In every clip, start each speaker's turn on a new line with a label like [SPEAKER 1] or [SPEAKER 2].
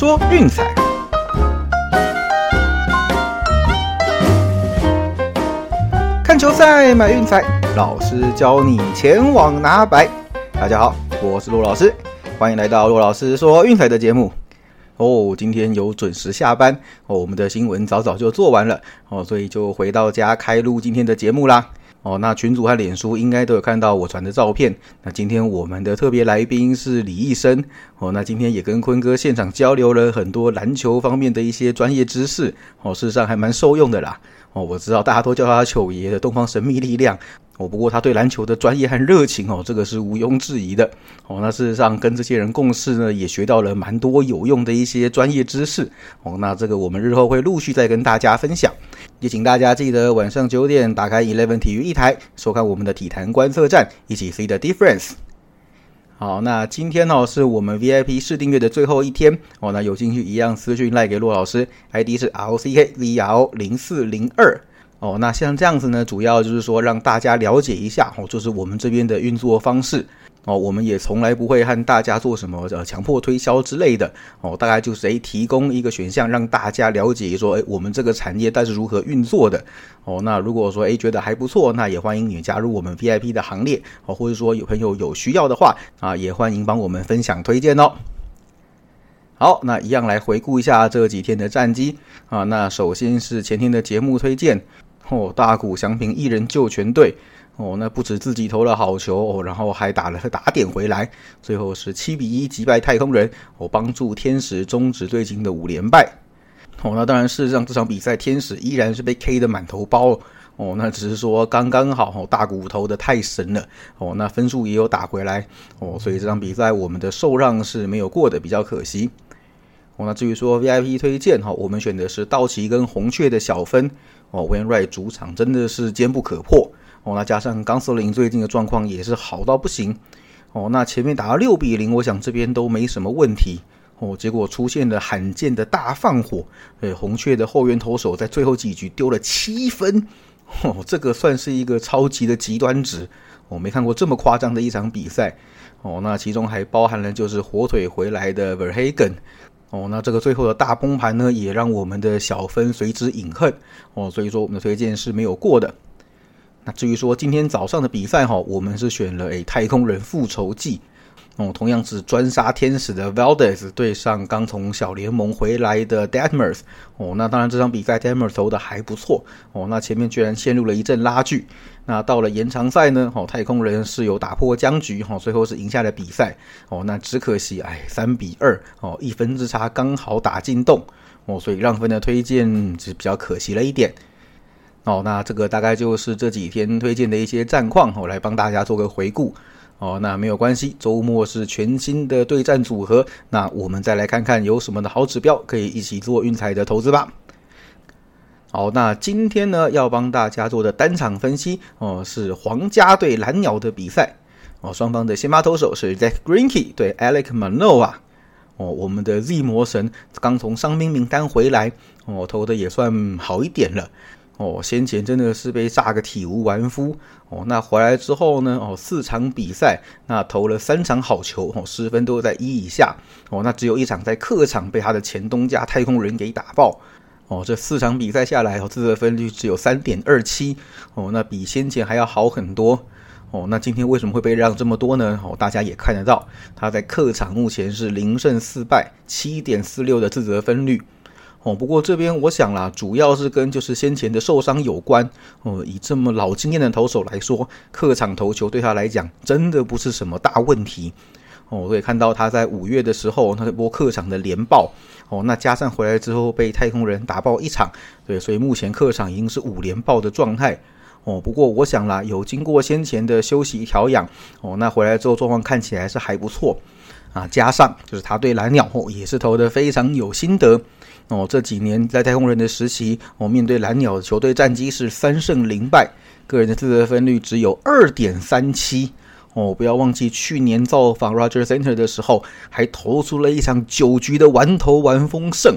[SPEAKER 1] 说运彩，看球赛买运彩，老师教你前往拿白。大家好，我是陆老师，欢迎来到陆老师说运彩的节目。哦，今天有准时下班哦，我们的新闻早早就做完了哦，所以就回到家开录今天的节目啦。哦，那群主和脸书应该都有看到我传的照片。那今天我们的特别来宾是李医生。哦，那今天也跟坤哥现场交流了很多篮球方面的一些专业知识。哦，事实上还蛮受用的啦。哦，我知道大家都叫他球爷的东方神秘力量。哦，不过他对篮球的专业和热情哦，这个是毋庸置疑的。哦，那事实上跟这些人共事呢，也学到了蛮多有用的一些专业知识。哦，那这个我们日后会陆续再跟大家分享。也请大家记得晚上九点打开 Eleven 体育一台，收看我们的体坛观测站，一起 see the difference。好，那今天呢是我们 VIP 试订阅的最后一天哦，那有兴趣一样私讯赖给骆老师，ID 是 lck vl 零四零二。哦，那像这样子呢，主要就是说让大家了解一下哦，就是我们这边的运作方式。哦，我们也从来不会和大家做什么呃强迫推销之类的哦，大概就是诶提供一个选项让大家了解说诶我们这个产业它是如何运作的哦。那如果说诶觉得还不错，那也欢迎你加入我们 VIP 的行列哦，或者说有朋友有需要的话啊，也欢迎帮我们分享推荐哦。好，那一样来回顾一下这几天的战绩啊。那首先是前天的节目推荐哦，大谷翔平一人救全队。哦，那不止自己投了好球哦，然后还打了打点回来，最后是七比一击败太空人，哦，帮助天使终止最近的五连败。哦，那当然事实上这场比赛天使依然是被 K 的满头包哦，那只是说刚刚好哦，大骨头的太神了哦，那分数也有打回来哦，所以这场比赛我们的受让是没有过的，比较可惜。哦，那至于说 VIP 推荐哈，我们选的是道奇跟红雀的小分哦，Win Right 主场真的是坚不可破。哦，那加上钢索林最近的状况也是好到不行。哦，那前面打到六比零，我想这边都没什么问题。哦，结果出现了罕见的大放火。呃，红雀的后援投手在最后几局丢了七分。哦，这个算是一个超级的极端值。我没看过这么夸张的一场比赛。哦，那其中还包含了就是火腿回来的 Verhagen。哦，那这个最后的大崩盘呢，也让我们的小分随之饮恨。哦，所以说我们的推荐是没有过的。那至于说今天早上的比赛哈，我们是选了诶太空人复仇记哦，同样是专杀天使的 Valdez 对上刚从小联盟回来的 Detmers 哦，那当然这场比赛 Detmers 投的还不错。哦，那前面居然陷入了一阵拉锯，那到了延长赛呢，哦太空人是有打破僵局哈，最后是赢下了比赛。哦，那只可惜哎三比二哦一分之差刚好打进洞。哦，所以让分的推荐是比较可惜了一点。哦，那这个大概就是这几天推荐的一些战况，我来帮大家做个回顾。哦，那没有关系，周末是全新的对战组合，那我们再来看看有什么的好指标可以一起做运彩的投资吧。好，那今天呢要帮大家做的单场分析哦，是皇家对蓝鸟的比赛哦，双方的先发投手是 Zach Greinke 对 Alec Manoa 哦，我们的 Z 魔神刚从伤兵名单回来哦，投的也算好一点了。哦，先前真的是被炸个体无完肤哦。那回来之后呢？哦，四场比赛，那投了三场好球哦，失分都在一以下哦。那只有一场在客场被他的前东家太空人给打爆哦。这四场比赛下来哦，自责分率只有三点二七哦，那比先前还要好很多哦。那今天为什么会被让这么多呢？哦，大家也看得到，他在客场目前是零胜四败，七点四六的自责分率。哦，不过这边我想啦，主要是跟就是先前的受伤有关。哦，以这么老经验的投手来说，客场投球对他来讲真的不是什么大问题。哦，我也看到他在五月的时候，那波客场的连爆。哦，那加上回来之后被太空人打爆一场，对，所以目前客场已经是五连爆的状态。哦，不过我想啦，有经过先前的休息调养，哦，那回来之后状况看起来是还不错。啊，加上就是他对蓝鸟哦也是投的非常有心得。哦，这几年在太空人的时期，哦，面对蓝鸟的球队战绩是三胜零败，个人的自责分率只有二点三七。哦，不要忘记去年造访 Roger Center 的时候，还投出了一场九局的完投完封胜。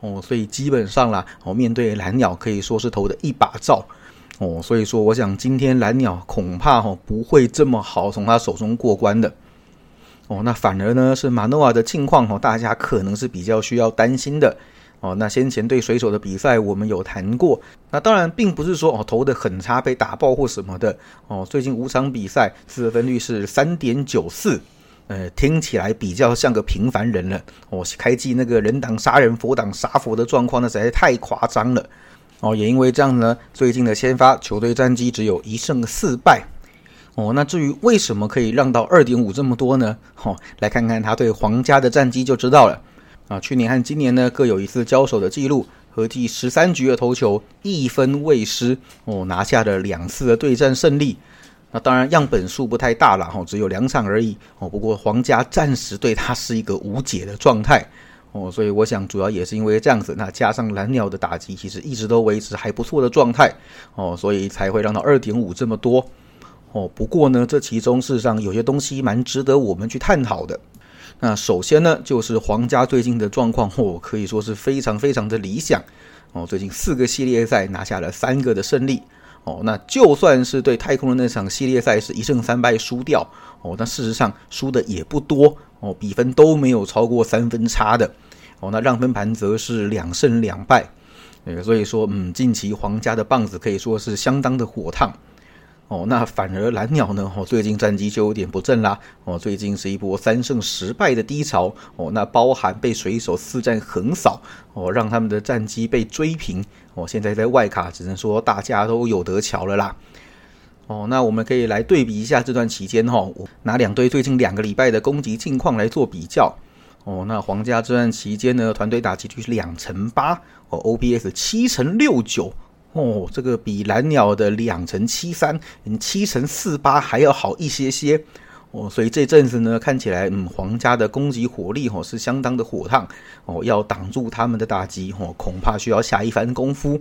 [SPEAKER 1] 哦，所以基本上啦，哦，面对蓝鸟可以说是投的一把照。哦，所以说我想今天蓝鸟恐怕哈不会这么好从他手中过关的。哦，那反而呢是马诺瓦的近况哦，大家可能是比较需要担心的哦。那先前对水手的比赛我们有谈过，那当然并不是说哦投的很差被打爆或什么的哦。最近五场比赛四分率是三点九四，呃，听起来比较像个平凡人了哦。开季那个人挡杀人佛挡杀佛的状况，那实在太夸张了哦。也因为这样呢，最近的先发球队战绩只有一胜四败。哦，那至于为什么可以让到二点五这么多呢？哦，来看看他对皇家的战绩就知道了。啊，去年和今年呢各有一次交手的记录，合计十三局的投球一分未失，哦，拿下了两次的对战胜利。那当然样本数不太大了，哈，只有两场而已。哦，不过皇家暂时对他是一个无解的状态。哦，所以我想主要也是因为这样子，那加上蓝鸟的打击其实一直都维持还不错的状态。哦，所以才会让到二点五这么多。哦，不过呢，这其中事实上有些东西蛮值得我们去探讨的。那首先呢，就是皇家最近的状况，哦，可以说是非常非常的理想。哦，最近四个系列赛拿下了三个的胜利。哦，那就算是对太空人那场系列赛是一胜三败输掉，哦，那事实上输的也不多。哦，比分都没有超过三分差的。哦，那让分盘则是两胜两败。呃，所以说，嗯，近期皇家的棒子可以说是相当的火烫。哦，那反而蓝鸟呢？哦，最近战绩就有点不振啦。哦，最近是一波三胜十败的低潮。哦，那包含被水手四战横扫，哦，让他们的战绩被追平。哦，现在在外卡只能说大家都有得瞧了啦。哦，那我们可以来对比一下这段期间哈，拿两队最近两个礼拜的攻击近况来做比较。哦，那皇家这段期间呢，团队打击率是两成八，哦，OPS 七成六九。哦，这个比蓝鸟的两乘七三嗯、七乘四八还要好一些些哦，所以这阵子呢，看起来嗯，皇家的攻击火力哦是相当的火烫哦，要挡住他们的打击哦，恐怕需要下一番功夫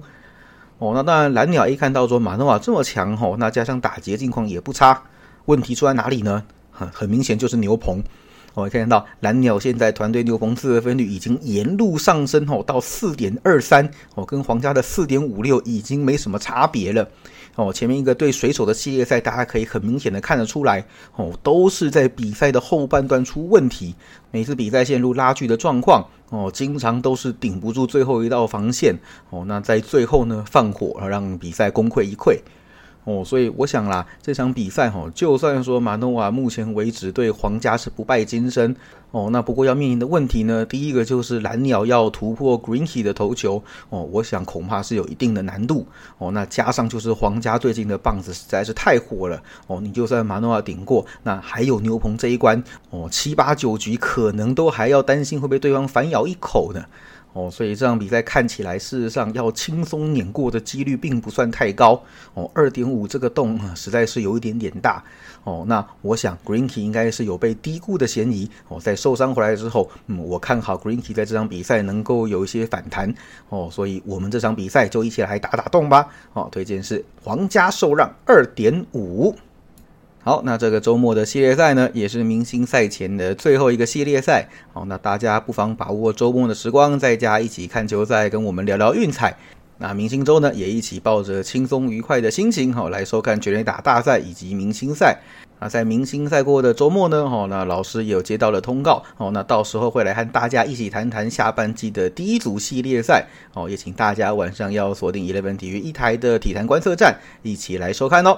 [SPEAKER 1] 哦。那当然，蓝鸟一看到说马诺瓦这么强哦，那加上打劫境况也不差，问题出在哪里呢？很很明显就是牛棚。我们看到蓝鸟现在团队牛棚自得分率已经沿路上升哦，到四点二三哦，跟皇家的四点五六已经没什么差别了哦。前面一个对水手的系列赛，大家可以很明显的看得出来哦，都是在比赛的后半段出问题，每次比赛陷入拉锯的状况哦，经常都是顶不住最后一道防线哦，那在最后呢放火，让比赛功亏一篑。哦，所以我想啦，这场比赛哈，就算说马诺瓦目前为止对皇家是不败金身哦，那不过要面临的问题呢，第一个就是蓝鸟要突破 Greenkey 的头球哦，我想恐怕是有一定的难度哦。那加上就是皇家最近的棒子实在是太火了哦，你就算马诺瓦顶过，那还有牛棚这一关哦，七八九局可能都还要担心会被对方反咬一口呢。哦，所以这场比赛看起来，事实上要轻松碾过的几率并不算太高。哦，二点五这个洞啊实在是有一点点大。哦，那我想 Greenkey 应该是有被低估的嫌疑。哦，在受伤回来之后，嗯，我看好 Greenkey 在这场比赛能够有一些反弹。哦，所以我们这场比赛就一起来打打洞吧。哦，推荐是皇家受让二点五。好，那这个周末的系列赛呢，也是明星赛前的最后一个系列赛。好，那大家不妨把握周末的时光，在家一起看球赛，跟我们聊聊运彩。那明星周呢，也一起抱着轻松愉快的心情，好来收看全垒打大赛以及明星赛。那在明星赛过的周末呢，哈，那老师也有接到了通告，哦，那到时候会来和大家一起谈谈下半季的第一组系列赛。哦，也请大家晚上要锁定 Eleven 体育一台的体坛观测站，一起来收看哦。